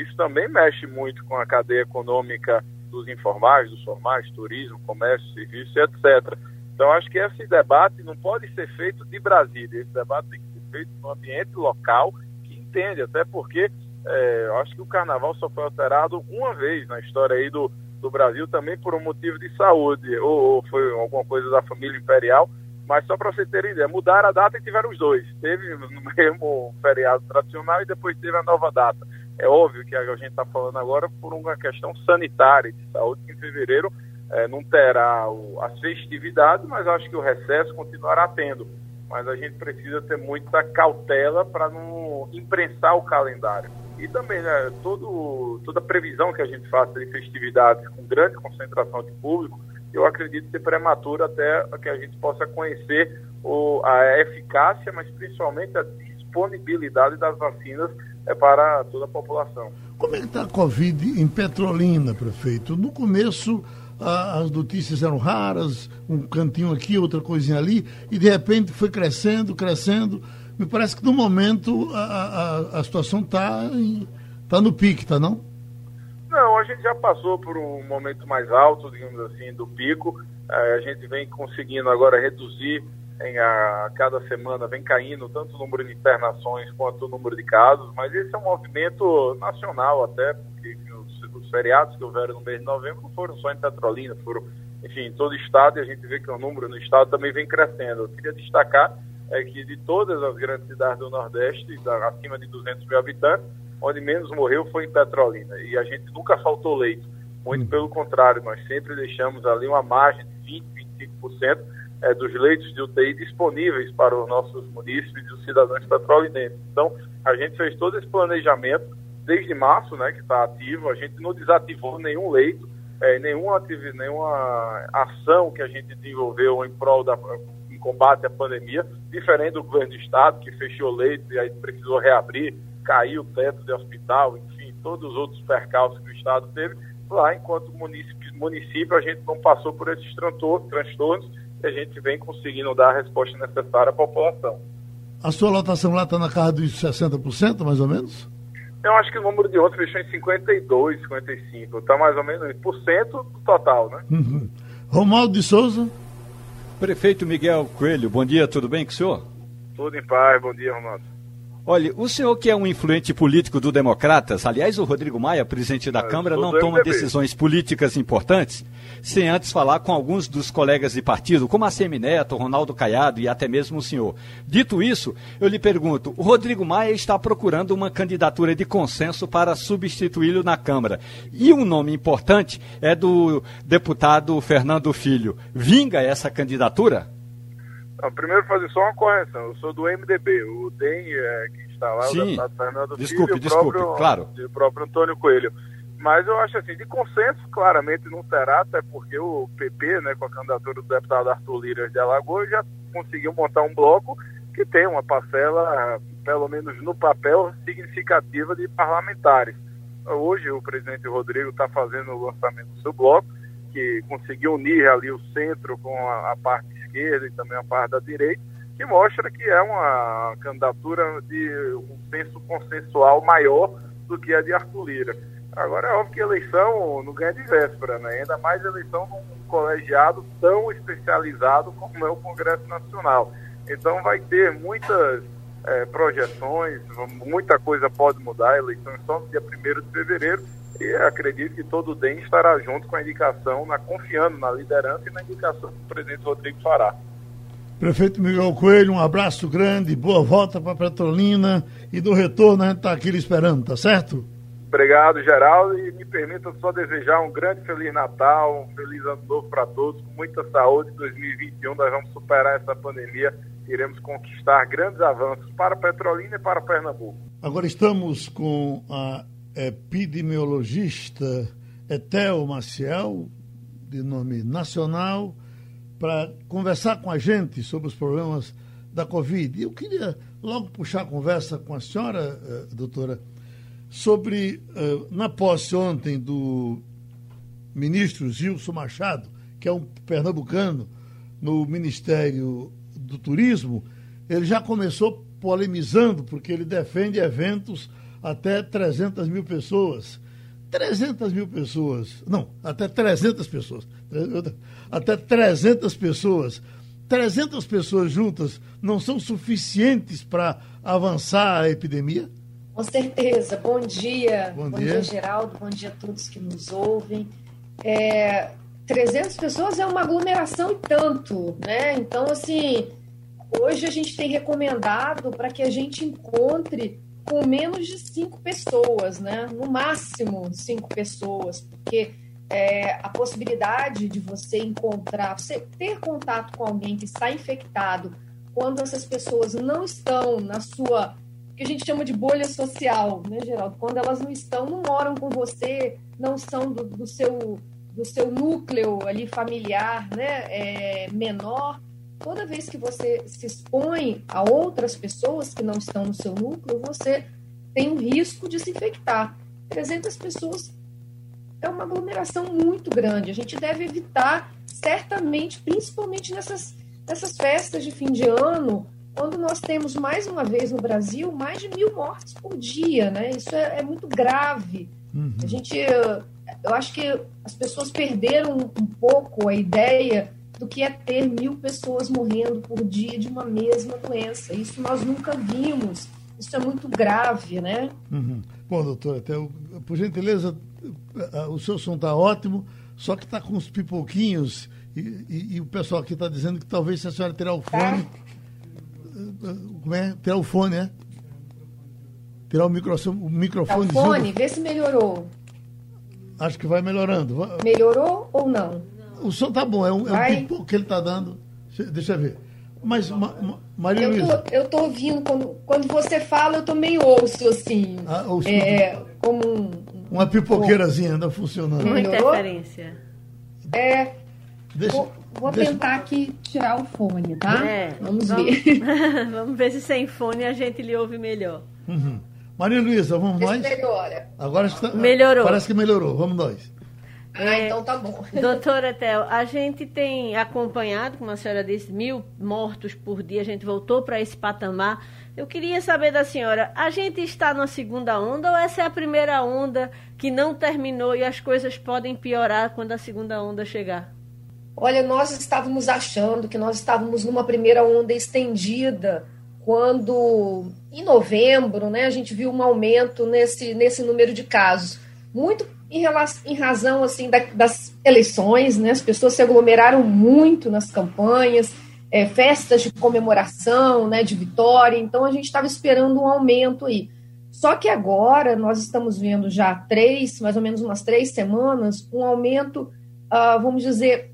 isso também mexe muito com a cadeia econômica dos informais, dos formais, turismo, comércio, serviço, etc. Então, acho que esse debate não pode ser feito de Brasília, esse debate tem que ser feito no ambiente local que entende, até porque é, acho que o carnaval só foi alterado uma vez na história aí do, do Brasil também por um motivo de saúde, ou, ou foi alguma coisa da família imperial, mas só para você ter ideia, mudaram a data e tiveram os dois. Teve no mesmo feriado tradicional e depois teve a nova data. É óbvio que a gente está falando agora por uma questão sanitária de saúde, que em fevereiro é, não terá o, festividades, mas acho que o recesso continuará tendo. Mas a gente precisa ter muita cautela para não imprensar o calendário. E também, né, todo, toda previsão que a gente faça de festividades com grande concentração de público, eu acredito ser prematuro até que a gente possa conhecer o, a eficácia, mas principalmente a disponibilidade das vacinas é, para toda a população. Como é que está a Covid em Petrolina, prefeito? No começo a, as notícias eram raras, um cantinho aqui, outra coisinha ali, e de repente foi crescendo, crescendo. Me parece que no momento a, a, a situação está tá no pique, tá não? Não, a gente já passou por um momento mais alto, digamos assim, do pico. É, a gente vem conseguindo agora reduzir em a, cada semana, vem caindo tanto o número de internações quanto o número de casos, mas esse é um movimento nacional até, porque os, os feriados que houveram no mês de novembro não foram só em Petrolina, foram, enfim, em todo o estado, e a gente vê que o número no estado também vem crescendo. Eu queria destacar é que de todas as grandes cidades do Nordeste, da, acima de 200 mil habitantes, onde menos morreu foi em Petrolina. E a gente nunca faltou leito. Muito hum. pelo contrário, nós sempre deixamos ali uma margem de 20, 25% é, dos leitos de UTI disponíveis para os nossos munícipes e os cidadãos petrolinenses. Então, a gente fez todo esse planejamento desde março, né, que está ativo. A gente não desativou nenhum leito, é, nenhuma, nenhuma ação que a gente desenvolveu em prol da em combate à pandemia, diferente do governo do estado que fechou leito e aí precisou reabrir caiu o teto de hospital, enfim, todos os outros percalços que o Estado teve. Lá, enquanto município, município a gente não passou por esses transtornos a gente vem conseguindo dar a resposta necessária à população. A sua lotação lá está na casa dos 60%, mais ou menos? Eu acho que o número de ontem fechou em 52, 55. Está mais ou menos por cento do total, né? Uhum. Romualdo de Souza. Prefeito Miguel Coelho, bom dia, tudo bem com o senhor? Tudo em paz, bom dia, Romualdo. Olha, o senhor que é um influente político do Democratas, aliás, o Rodrigo Maia, presidente da ah, Câmara, não toma MDB. decisões políticas importantes sem antes falar com alguns dos colegas de partido, como a Semineto, Ronaldo Caiado e até mesmo o senhor. Dito isso, eu lhe pergunto, o Rodrigo Maia está procurando uma candidatura de consenso para substituí-lo na Câmara. E um nome importante é do deputado Fernando Filho. Vinga essa candidatura? Não, primeiro fazer só uma correção. Eu sou do MDB. O DEM, é, que está lá, Sim. o deputado Fernando desculpe, Filho, desculpe, o próprio, claro. o próprio Antônio Coelho. Mas eu acho assim, de consenso, claramente não terá, até porque o PP, né, com a candidatura do deputado Arthur Lira de Alagoas, já conseguiu montar um bloco que tem uma parcela, pelo menos no papel, significativa de parlamentares. Hoje o presidente Rodrigo está fazendo o lançamento do seu bloco, que conseguiu unir ali o centro com a, a parte esquerda e também a parte da direita, que mostra que é uma candidatura de um senso consensual maior do que a de Arthur Lira. Agora é óbvio que eleição não ganha de véspera, né? ainda mais eleição num colegiado tão especializado como é o Congresso Nacional. Então vai ter muitas é, projeções, muita coisa pode mudar, é só no dia 1 de fevereiro, e acredito que todo o DEM estará junto com a indicação, na, confiando na liderança e na indicação que o presidente Rodrigo fará. Prefeito Miguel Coelho, um abraço grande, boa volta para Petrolina e do retorno a gente está aqui esperando, tá certo? Obrigado, Geraldo, e me permita só desejar um grande Feliz Natal, um feliz Ano Novo para todos, com muita saúde. Em 2021 nós vamos superar essa pandemia, iremos conquistar grandes avanços para Petrolina e para Pernambuco. Agora estamos com a epidemiologista Etel Maciel, de nome nacional, para conversar com a gente sobre os problemas da Covid. Eu queria logo puxar a conversa com a senhora, uh, doutora, sobre, uh, na posse ontem do ministro Gilson Machado, que é um pernambucano no Ministério do Turismo, ele já começou polemizando, porque ele defende eventos até 300 mil pessoas. 300 mil pessoas, não, até 300 pessoas, até 300 pessoas. 300 pessoas juntas não são suficientes para avançar a epidemia? Com certeza. Bom dia. Bom, bom dia. dia, Geraldo. Bom dia a todos que nos ouvem. é, 300 pessoas é uma aglomeração e tanto, né? Então, assim, hoje a gente tem recomendado para que a gente encontre com menos de cinco pessoas, né? No máximo cinco pessoas, porque é, a possibilidade de você encontrar, você ter contato com alguém que está infectado, quando essas pessoas não estão na sua, que a gente chama de bolha social, né, Geraldo? Quando elas não estão, não moram com você, não são do, do seu do seu núcleo ali familiar, né, é, menor. Toda vez que você se expõe a outras pessoas que não estão no seu núcleo, você tem um risco de se infectar. 300 pessoas é uma aglomeração muito grande. A gente deve evitar, certamente, principalmente nessas, nessas festas de fim de ano, quando nós temos, mais uma vez no Brasil, mais de mil mortes por dia. Né? Isso é, é muito grave. Uhum. A gente, eu acho que as pessoas perderam um pouco a ideia do que é ter mil pessoas morrendo por dia de uma mesma doença. Isso nós nunca vimos. Isso é muito grave, né? Uhum. Bom, doutora, até, por gentileza, o seu som está ótimo, só que está com uns pipoquinhos e, e, e o pessoal aqui está dizendo que talvez se a senhora tirar o fone. Tá. Como é? Tirar o fone, é? Tirar o microfone. O microfone. Tá o fone, vê se melhorou. Acho que vai melhorando. Melhorou ou não? O som tá bom, é um, é um pipoco que ele está dando. Deixa eu ver. Mas, ma, ma, Maria eu Luísa. Tô, eu tô ouvindo, quando, quando você fala, eu também ouço, assim. Ah, ouço é, como um. Uma pipoqueirazinha anda funcionando. Uma interferência. É. Deixa, vou, vou deixa... tentar aqui tirar o fone, tá? É, vamos, vamos ver. vamos ver se sem fone a gente lhe ouve melhor. Uhum. Maria Luísa, vamos nós? Melhora. Agora está, melhorou. Parece que melhorou. Vamos nós. Ah, é, então tá bom. Doutora Tel, a gente tem acompanhado, como a senhora disse, mil mortos por dia, a gente voltou para esse patamar. Eu queria saber da senhora, a gente está na segunda onda ou essa é a primeira onda que não terminou e as coisas podem piorar quando a segunda onda chegar? Olha, nós estávamos achando que nós estávamos numa primeira onda estendida quando, em novembro, né, a gente viu um aumento nesse, nesse número de casos. Muito em, relação, em razão assim da, das eleições, né? As pessoas se aglomeraram muito nas campanhas, é, festas de comemoração, né? De vitória. Então a gente estava esperando um aumento aí. Só que agora nós estamos vendo já três, mais ou menos umas três semanas, um aumento, uh, vamos dizer,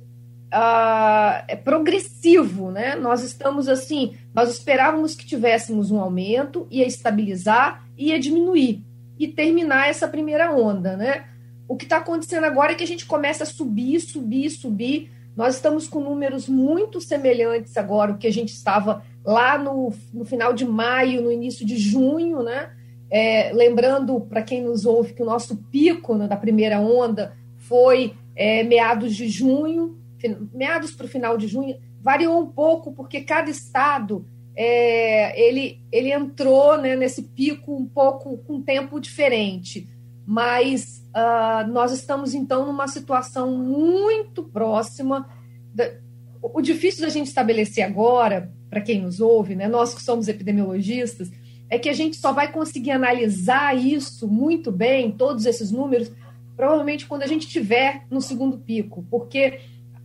uh, progressivo, né? Nós estamos assim, nós esperávamos que tivéssemos um aumento, ia estabilizar, ia diminuir e terminar essa primeira onda, né? O que está acontecendo agora é que a gente começa a subir, subir, subir. Nós estamos com números muito semelhantes agora, o que a gente estava lá no, no final de maio, no início de junho, né? É, lembrando para quem nos ouve que o nosso pico né, da primeira onda foi é, meados de junho, meados para o final de junho, variou um pouco porque cada estado é, ele, ele entrou né, nesse pico um pouco com um tempo diferente mas uh, nós estamos então numa situação muito próxima. Da... O difícil da gente estabelecer agora, para quem nos ouve, né, nós que somos epidemiologistas, é que a gente só vai conseguir analisar isso muito bem, todos esses números, provavelmente quando a gente tiver no segundo pico, porque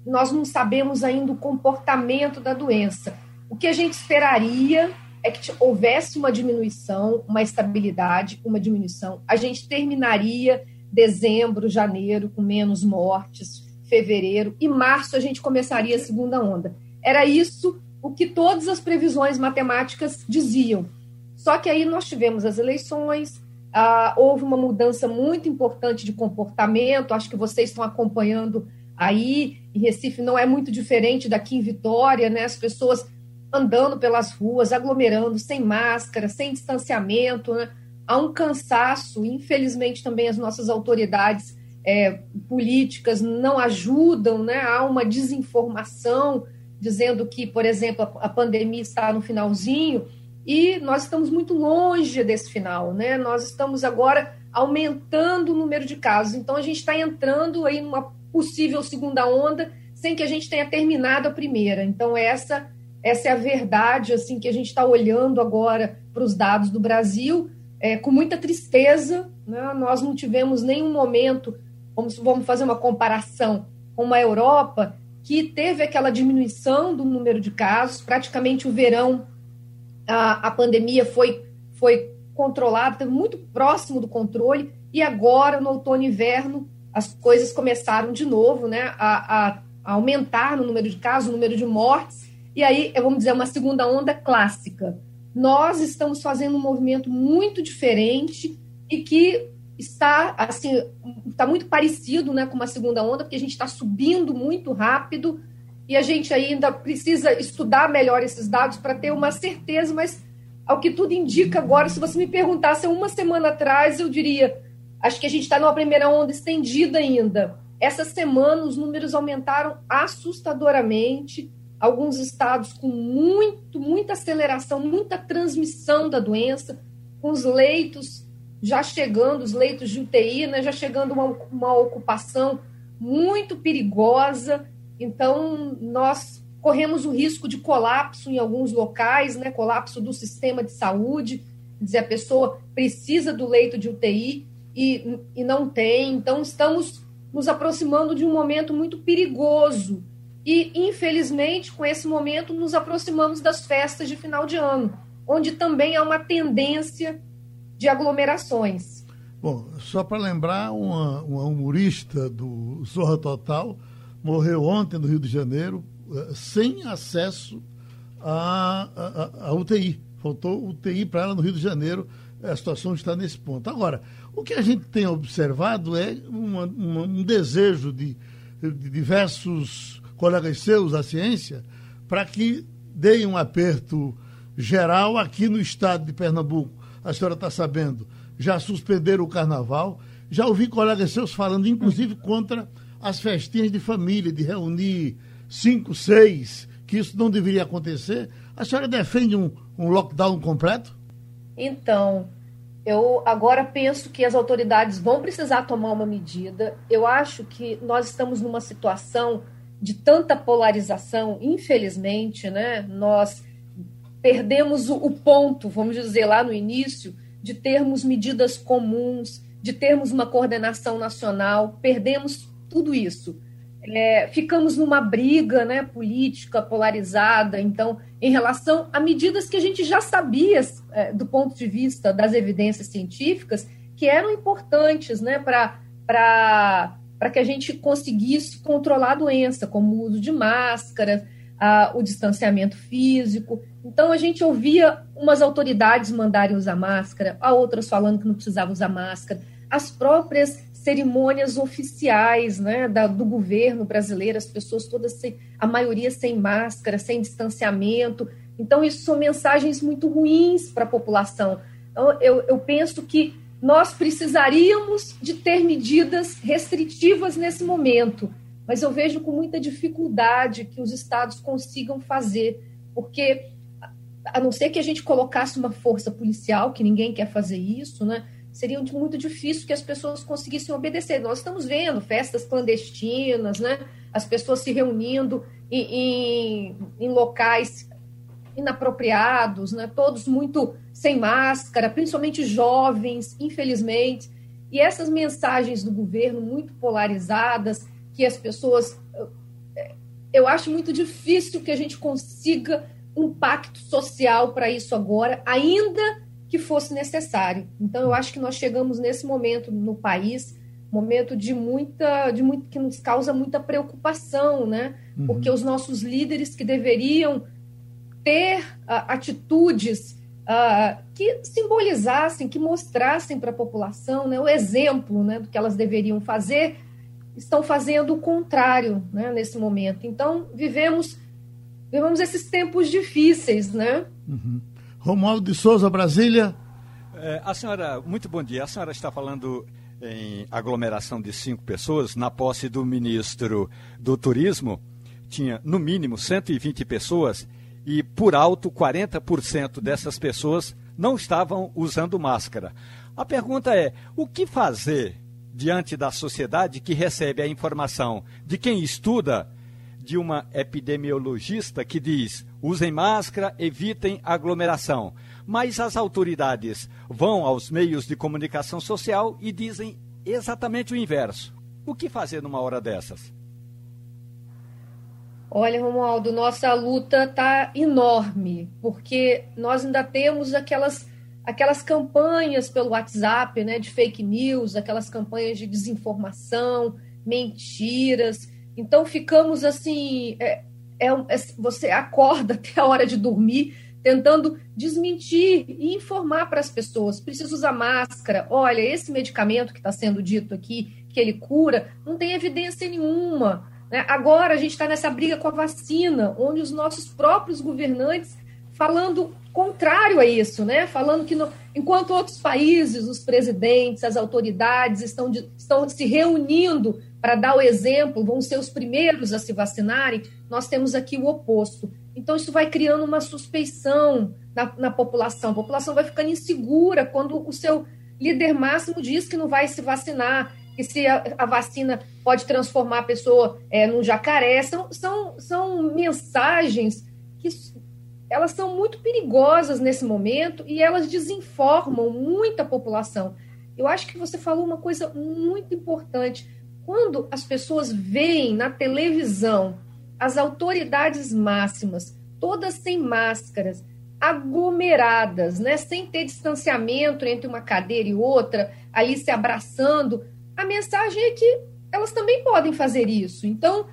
nós não sabemos ainda o comportamento da doença. O que a gente esperaria é que houvesse uma diminuição, uma estabilidade, uma diminuição. A gente terminaria dezembro, janeiro com menos mortes, fevereiro e março a gente começaria a segunda onda. Era isso o que todas as previsões matemáticas diziam. Só que aí nós tivemos as eleições, ah, houve uma mudança muito importante de comportamento, acho que vocês estão acompanhando aí, em Recife não é muito diferente daqui em Vitória, né? As pessoas andando pelas ruas, aglomerando, sem máscara, sem distanciamento. Né? Há um cansaço, infelizmente também as nossas autoridades é, políticas não ajudam, né? há uma desinformação dizendo que, por exemplo, a, pandemia está no finalzinho e nós estamos muito longe desse final, né? Nós estamos agora aumentando o número de casos, então a gente está entrando aí numa possível segunda onda sem que a gente tenha terminado a primeira. Então essa essa é a verdade assim que a gente está olhando agora para os dados do Brasil, é, com muita tristeza. Né? Nós não tivemos nenhum momento vamos, vamos fazer uma comparação com uma Europa que teve aquela diminuição do número de casos, praticamente o verão a, a pandemia foi, foi controlada, muito próximo do controle, e agora, no outono e inverno, as coisas começaram de novo né, a, a, a aumentar no número de casos, no número de mortes, e aí, vamos dizer, uma segunda onda clássica. Nós estamos fazendo um movimento muito diferente e que está assim está muito parecido né, com uma segunda onda, porque a gente está subindo muito rápido e a gente ainda precisa estudar melhor esses dados para ter uma certeza, mas ao que tudo indica agora, se você me perguntasse uma semana atrás, eu diria, acho que a gente está numa primeira onda estendida ainda. Essa semana os números aumentaram assustadoramente alguns estados com muito, muita aceleração, muita transmissão da doença, com os leitos já chegando, os leitos de UTI, né, já chegando uma, uma ocupação muito perigosa. Então, nós corremos o risco de colapso em alguns locais, né, colapso do sistema de saúde, dizer, a pessoa precisa do leito de UTI e, e não tem. Então, estamos nos aproximando de um momento muito perigoso e, infelizmente, com esse momento, nos aproximamos das festas de final de ano, onde também há uma tendência de aglomerações. Bom, só para lembrar, uma, uma, humorista do Zorra Total morreu ontem no Rio de Janeiro eh, sem acesso à, à UTI. Faltou UTI para ela no Rio de Janeiro. A situação está nesse ponto. Agora, o que a gente tem observado é uma, uma, um desejo de, de diversos colegas seus da ciência, para que deem um aperto geral aqui no estado de Pernambuco. A senhora está sabendo, já suspenderam o carnaval. Já ouvi colegas seus falando, inclusive, contra as festinhas de família, de reunir cinco, seis, que isso não deveria acontecer. A senhora defende um, um lockdown completo? Então, eu agora penso que as autoridades vão precisar tomar uma medida. Eu acho que nós estamos numa situação de tanta polarização, infelizmente, né, nós perdemos o, ponto, vamos dizer, lá no início, de termos medidas comuns, de termos uma coordenação nacional, perdemos tudo isso. É, ficamos numa briga né, política polarizada, então, em relação a medidas que a gente já sabia, é, do ponto de vista das evidências científicas, que eram importantes né, para para que a gente conseguisse controlar a doença, como o uso de máscara, a, o distanciamento físico. Então, a gente ouvia umas autoridades mandarem usar máscara, a outras falando que não precisava usar máscara, as próprias cerimônias oficiais né, da, do governo brasileiro, as pessoas todas, sem, a maioria sem máscara, sem distanciamento. Então, isso são mensagens muito ruins para a população. Então, eu, eu penso que nós precisaríamos de ter medidas restritivas nesse momento, mas eu vejo com muita dificuldade que os estados consigam fazer, porque a não ser que a gente colocasse uma força policial, que ninguém quer fazer isso, né? Seria muito difícil que as pessoas conseguissem obedecer. Nós estamos vendo festas clandestinas, né? As pessoas se reunindo em, em, em locais inapropriados, né? Todos muito sem máscara, principalmente jovens, infelizmente. E essas mensagens do governo muito polarizadas, que as pessoas. Eu acho muito difícil que a gente consiga um pacto social para isso agora, ainda que fosse necessário. Então, eu acho que nós chegamos nesse momento no país, momento de muita, de muito, que nos causa muita preocupação, né? Uhum. Porque os nossos líderes que deveriam ter uh, atitudes uh, que simbolizassem, que mostrassem para a população né, o exemplo né, do que elas deveriam fazer, estão fazendo o contrário né, nesse momento. Então, vivemos, vivemos esses tempos difíceis, né? Uhum. Romualdo de Souza, Brasília. É, a senhora, muito bom dia. A senhora está falando em aglomeração de cinco pessoas. Na posse do ministro do Turismo, tinha no mínimo 120 pessoas e, por alto, 40% dessas pessoas não estavam usando máscara. A pergunta é: o que fazer diante da sociedade que recebe a informação de quem estuda, de uma epidemiologista que diz: usem máscara, evitem aglomeração. Mas as autoridades vão aos meios de comunicação social e dizem exatamente o inverso. O que fazer numa hora dessas? Olha, Romualdo, nossa luta está enorme, porque nós ainda temos aquelas, aquelas campanhas pelo WhatsApp, né, de fake news, aquelas campanhas de desinformação, mentiras. Então ficamos assim, é, é, é, você acorda até a hora de dormir tentando desmentir e informar para as pessoas. Precisa usar máscara. Olha, esse medicamento que está sendo dito aqui, que ele cura, não tem evidência nenhuma. Né? Agora a gente está nessa briga com a vacina, onde os nossos próprios governantes falando contrário a isso, né? Falando que no, enquanto outros países, os presidentes, as autoridades estão, de, estão se reunindo para dar o exemplo, vão ser os primeiros a se vacinarem, nós temos aqui o oposto. Então, isso vai criando uma suspeição na, na população. A população vai ficando insegura quando o seu líder máximo diz que não vai se vacinar que se a, a, vacina pode transformar a pessoa é, num jacaré. São, são, são mensagens que elas são muito perigosas nesse momento e elas desinformam muita população. Eu acho que você falou uma coisa muito importante. Quando as pessoas veem na televisão as autoridades máximas, todas sem máscaras, aglomeradas, né, sem ter distanciamento entre uma cadeira e outra, ali se abraçando, a mensagem é que elas também podem fazer isso. Então,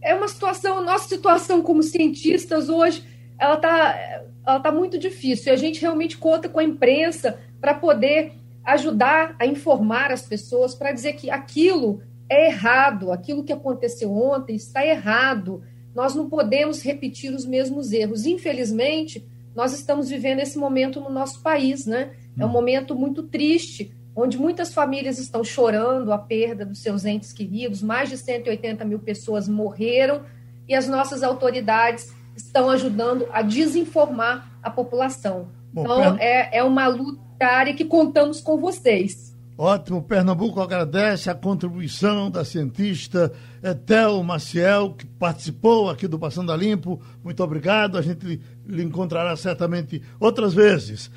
é uma situação, a nossa situação como cientistas hoje, ela está ela tá muito difícil. E a gente realmente conta com a imprensa para poder ajudar a informar as pessoas, para dizer que aquilo é errado, aquilo que aconteceu ontem está errado. Nós não podemos repetir os mesmos erros. Infelizmente, nós estamos vivendo esse momento no nosso país, né? É um hum. momento muito triste, onde muitas famílias estão chorando a perda dos seus entes queridos, mais de 180 mil pessoas morreram e as nossas autoridades estão ajudando a desinformar a população. Bom, então, é, é uma luta área que contamos com vocês. Ótimo, Pernambuco agradece a contribuição da cientista Etel Maciel, que participou aqui do Passando a Limpo. Muito obrigado, a gente lhe encontrará certamente outras vezes.